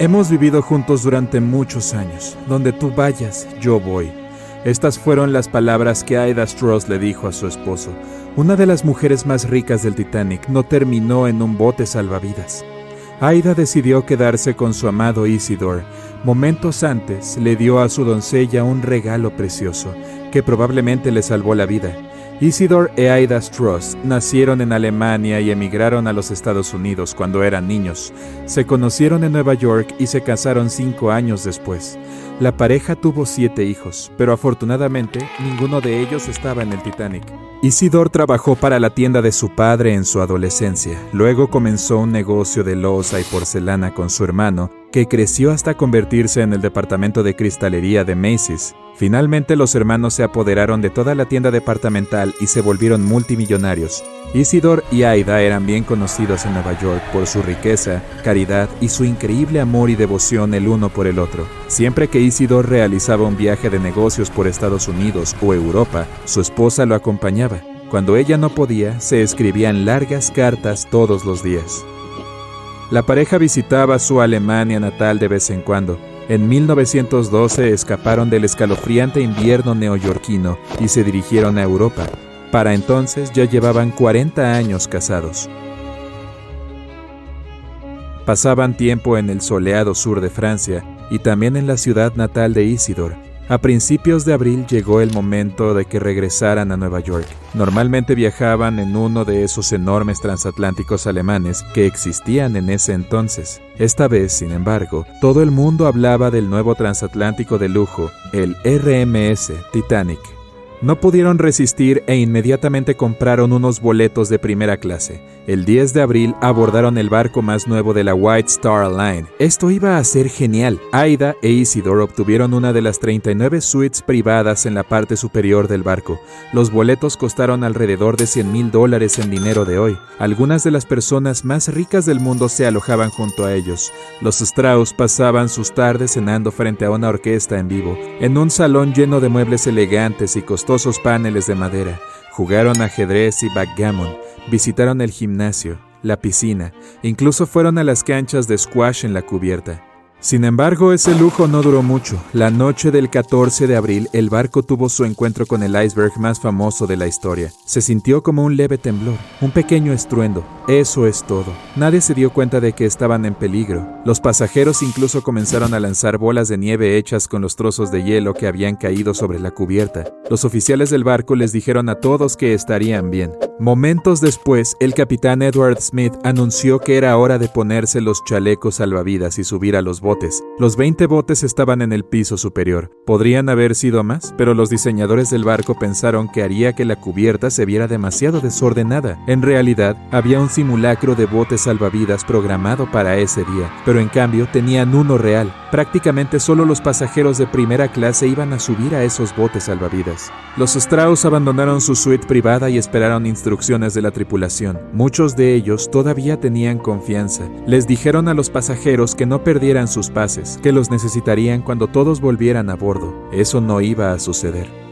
Hemos vivido juntos durante muchos años. Donde tú vayas, yo voy. Estas fueron las palabras que Aida Strauss le dijo a su esposo. Una de las mujeres más ricas del Titanic no terminó en un bote salvavidas. Aida decidió quedarse con su amado Isidore. Momentos antes le dio a su doncella un regalo precioso, que probablemente le salvó la vida. Isidor e Aida Strauss nacieron en Alemania y emigraron a los Estados Unidos cuando eran niños. Se conocieron en Nueva York y se casaron cinco años después. La pareja tuvo siete hijos, pero afortunadamente ninguno de ellos estaba en el Titanic. Isidor trabajó para la tienda de su padre en su adolescencia. Luego comenzó un negocio de loza y porcelana con su hermano, que creció hasta convertirse en el departamento de cristalería de Macy's. Finalmente los hermanos se apoderaron de toda la tienda departamental y se volvieron multimillonarios. Isidor y Aida eran bien conocidos en Nueva York por su riqueza, caridad y su increíble amor y devoción el uno por el otro. Siempre que Isidor realizaba un viaje de negocios por Estados Unidos o Europa, su esposa lo acompañaba. Cuando ella no podía, se escribían largas cartas todos los días. La pareja visitaba su Alemania natal de vez en cuando, en 1912 escaparon del escalofriante invierno neoyorquino y se dirigieron a Europa. Para entonces ya llevaban 40 años casados. Pasaban tiempo en el soleado sur de Francia y también en la ciudad natal de Isidor, a principios de abril llegó el momento de que regresaran a Nueva York. Normalmente viajaban en uno de esos enormes transatlánticos alemanes que existían en ese entonces. Esta vez, sin embargo, todo el mundo hablaba del nuevo transatlántico de lujo, el RMS Titanic. No pudieron resistir e inmediatamente compraron unos boletos de primera clase. El 10 de abril abordaron el barco más nuevo de la White Star Line. Esto iba a ser genial. Aida e Isidore obtuvieron una de las 39 suites privadas en la parte superior del barco. Los boletos costaron alrededor de 100 mil dólares en dinero de hoy. Algunas de las personas más ricas del mundo se alojaban junto a ellos. Los Strauss pasaban sus tardes cenando frente a una orquesta en vivo, en un salón lleno de muebles elegantes y costosos paneles de madera. Jugaron ajedrez y backgammon Visitaron el gimnasio, la piscina, incluso fueron a las canchas de squash en la cubierta. Sin embargo, ese lujo no duró mucho. La noche del 14 de abril, el barco tuvo su encuentro con el iceberg más famoso de la historia. Se sintió como un leve temblor, un pequeño estruendo. Eso es todo. Nadie se dio cuenta de que estaban en peligro. Los pasajeros incluso comenzaron a lanzar bolas de nieve hechas con los trozos de hielo que habían caído sobre la cubierta. Los oficiales del barco les dijeron a todos que estarían bien. Momentos después, el capitán Edward Smith anunció que era hora de ponerse los chalecos salvavidas y subir a los. Los 20 botes estaban en el piso superior. Podrían haber sido más, pero los diseñadores del barco pensaron que haría que la cubierta se viera demasiado desordenada. En realidad, había un simulacro de botes salvavidas programado para ese día, pero en cambio tenían uno real. Prácticamente solo los pasajeros de primera clase iban a subir a esos botes salvavidas. Los Strauss abandonaron su suite privada y esperaron instrucciones de la tripulación. Muchos de ellos todavía tenían confianza. Les dijeron a los pasajeros que no perdieran sus pases, que los necesitarían cuando todos volvieran a bordo. Eso no iba a suceder.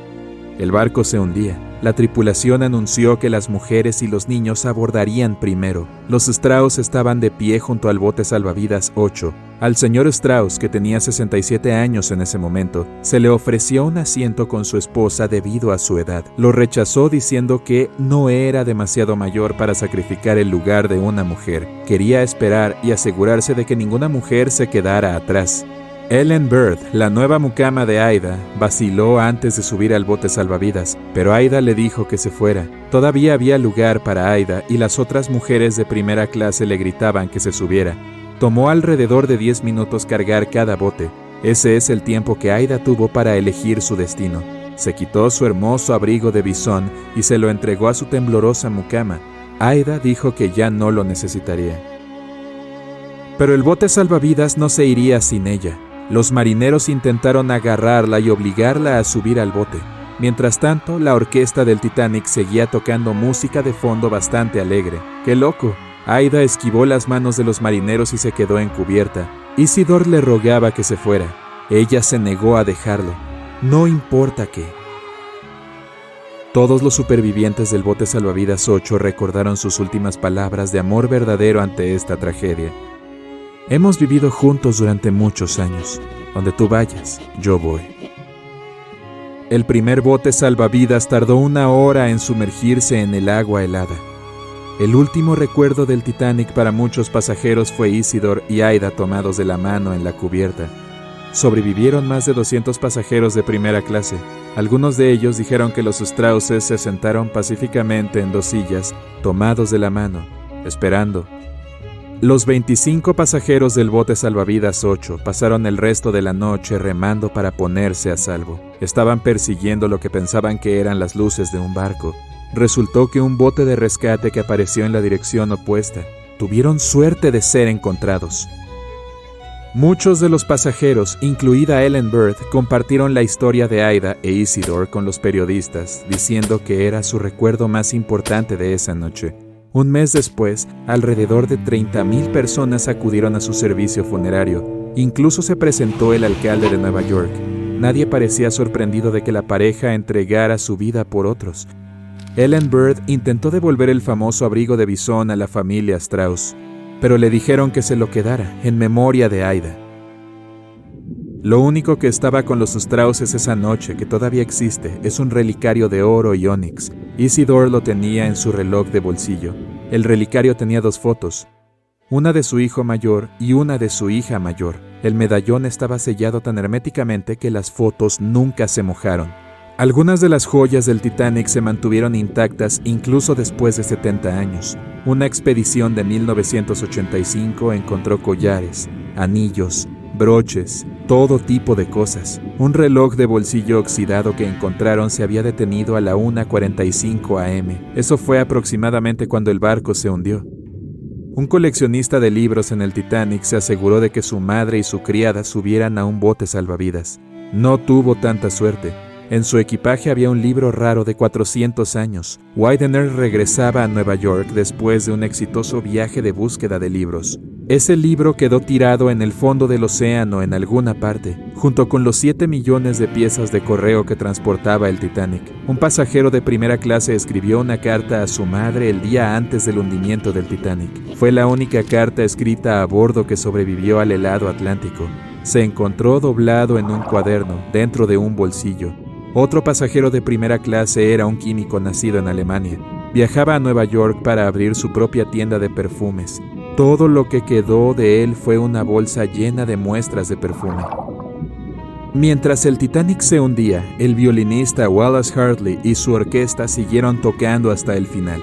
El barco se hundía. La tripulación anunció que las mujeres y los niños abordarían primero. Los Strauss estaban de pie junto al bote salvavidas 8. Al señor Strauss, que tenía 67 años en ese momento, se le ofreció un asiento con su esposa debido a su edad. Lo rechazó diciendo que no era demasiado mayor para sacrificar el lugar de una mujer. Quería esperar y asegurarse de que ninguna mujer se quedara atrás. Ellen Bird, la nueva mucama de Aida, vaciló antes de subir al bote salvavidas, pero Aida le dijo que se fuera. Todavía había lugar para Aida y las otras mujeres de primera clase le gritaban que se subiera. Tomó alrededor de 10 minutos cargar cada bote. Ese es el tiempo que Aida tuvo para elegir su destino. Se quitó su hermoso abrigo de bisón y se lo entregó a su temblorosa mucama. Aida dijo que ya no lo necesitaría. Pero el bote salvavidas no se iría sin ella. Los marineros intentaron agarrarla y obligarla a subir al bote. Mientras tanto, la orquesta del Titanic seguía tocando música de fondo bastante alegre. ¡Qué loco! Aida esquivó las manos de los marineros y se quedó encubierta. Isidor le rogaba que se fuera. Ella se negó a dejarlo. No importa qué. Todos los supervivientes del bote salvavidas 8 recordaron sus últimas palabras de amor verdadero ante esta tragedia. Hemos vivido juntos durante muchos años. Donde tú vayas, yo voy. El primer bote salvavidas tardó una hora en sumergirse en el agua helada. El último recuerdo del Titanic para muchos pasajeros fue Isidor y Aida tomados de la mano en la cubierta. Sobrevivieron más de 200 pasajeros de primera clase. Algunos de ellos dijeron que los Strausses se sentaron pacíficamente en dos sillas, tomados de la mano, esperando. Los 25 pasajeros del bote salvavidas 8 pasaron el resto de la noche remando para ponerse a salvo. Estaban persiguiendo lo que pensaban que eran las luces de un barco, Resultó que un bote de rescate que apareció en la dirección opuesta tuvieron suerte de ser encontrados. Muchos de los pasajeros, incluida Ellen Bird, compartieron la historia de Aida e Isidore con los periodistas, diciendo que era su recuerdo más importante de esa noche. Un mes después, alrededor de 30.000 personas acudieron a su servicio funerario. Incluso se presentó el alcalde de Nueva York. Nadie parecía sorprendido de que la pareja entregara su vida por otros, Ellen Bird intentó devolver el famoso abrigo de bisón a la familia Strauss, pero le dijeron que se lo quedara en memoria de Aida. Lo único que estaba con los Strausses esa noche, que todavía existe, es un relicario de oro y ónix. Isidore lo tenía en su reloj de bolsillo. El relicario tenía dos fotos, una de su hijo mayor y una de su hija mayor. El medallón estaba sellado tan herméticamente que las fotos nunca se mojaron. Algunas de las joyas del Titanic se mantuvieron intactas incluso después de 70 años. Una expedición de 1985 encontró collares, anillos, broches, todo tipo de cosas. Un reloj de bolsillo oxidado que encontraron se había detenido a la 1.45 am. Eso fue aproximadamente cuando el barco se hundió. Un coleccionista de libros en el Titanic se aseguró de que su madre y su criada subieran a un bote salvavidas. No tuvo tanta suerte. En su equipaje había un libro raro de 400 años. Widener regresaba a Nueva York después de un exitoso viaje de búsqueda de libros. Ese libro quedó tirado en el fondo del océano en alguna parte, junto con los 7 millones de piezas de correo que transportaba el Titanic. Un pasajero de primera clase escribió una carta a su madre el día antes del hundimiento del Titanic. Fue la única carta escrita a bordo que sobrevivió al helado Atlántico. Se encontró doblado en un cuaderno, dentro de un bolsillo. Otro pasajero de primera clase era un químico nacido en Alemania. Viajaba a Nueva York para abrir su propia tienda de perfumes. Todo lo que quedó de él fue una bolsa llena de muestras de perfume. Mientras el Titanic se hundía, el violinista Wallace Hartley y su orquesta siguieron tocando hasta el final.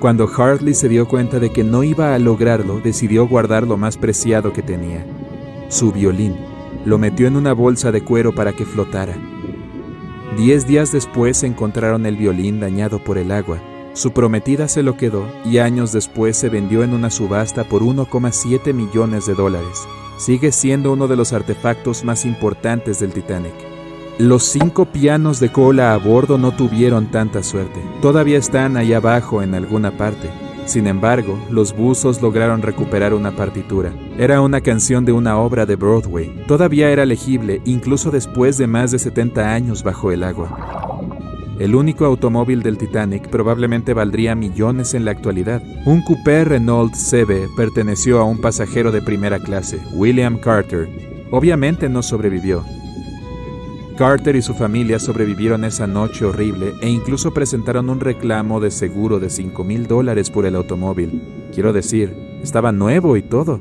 Cuando Hartley se dio cuenta de que no iba a lograrlo, decidió guardar lo más preciado que tenía, su violín. Lo metió en una bolsa de cuero para que flotara. Diez días después encontraron el violín dañado por el agua. Su prometida se lo quedó y años después se vendió en una subasta por 1,7 millones de dólares. Sigue siendo uno de los artefactos más importantes del Titanic. Los cinco pianos de cola a bordo no tuvieron tanta suerte. Todavía están ahí abajo en alguna parte. Sin embargo, los buzos lograron recuperar una partitura. Era una canción de una obra de Broadway. Todavía era legible, incluso después de más de 70 años bajo el agua. El único automóvil del Titanic probablemente valdría millones en la actualidad. Un coupé Renault CB perteneció a un pasajero de primera clase, William Carter. Obviamente no sobrevivió, Carter y su familia sobrevivieron esa noche horrible e incluso presentaron un reclamo de seguro de 5 mil dólares por el automóvil. Quiero decir, estaba nuevo y todo.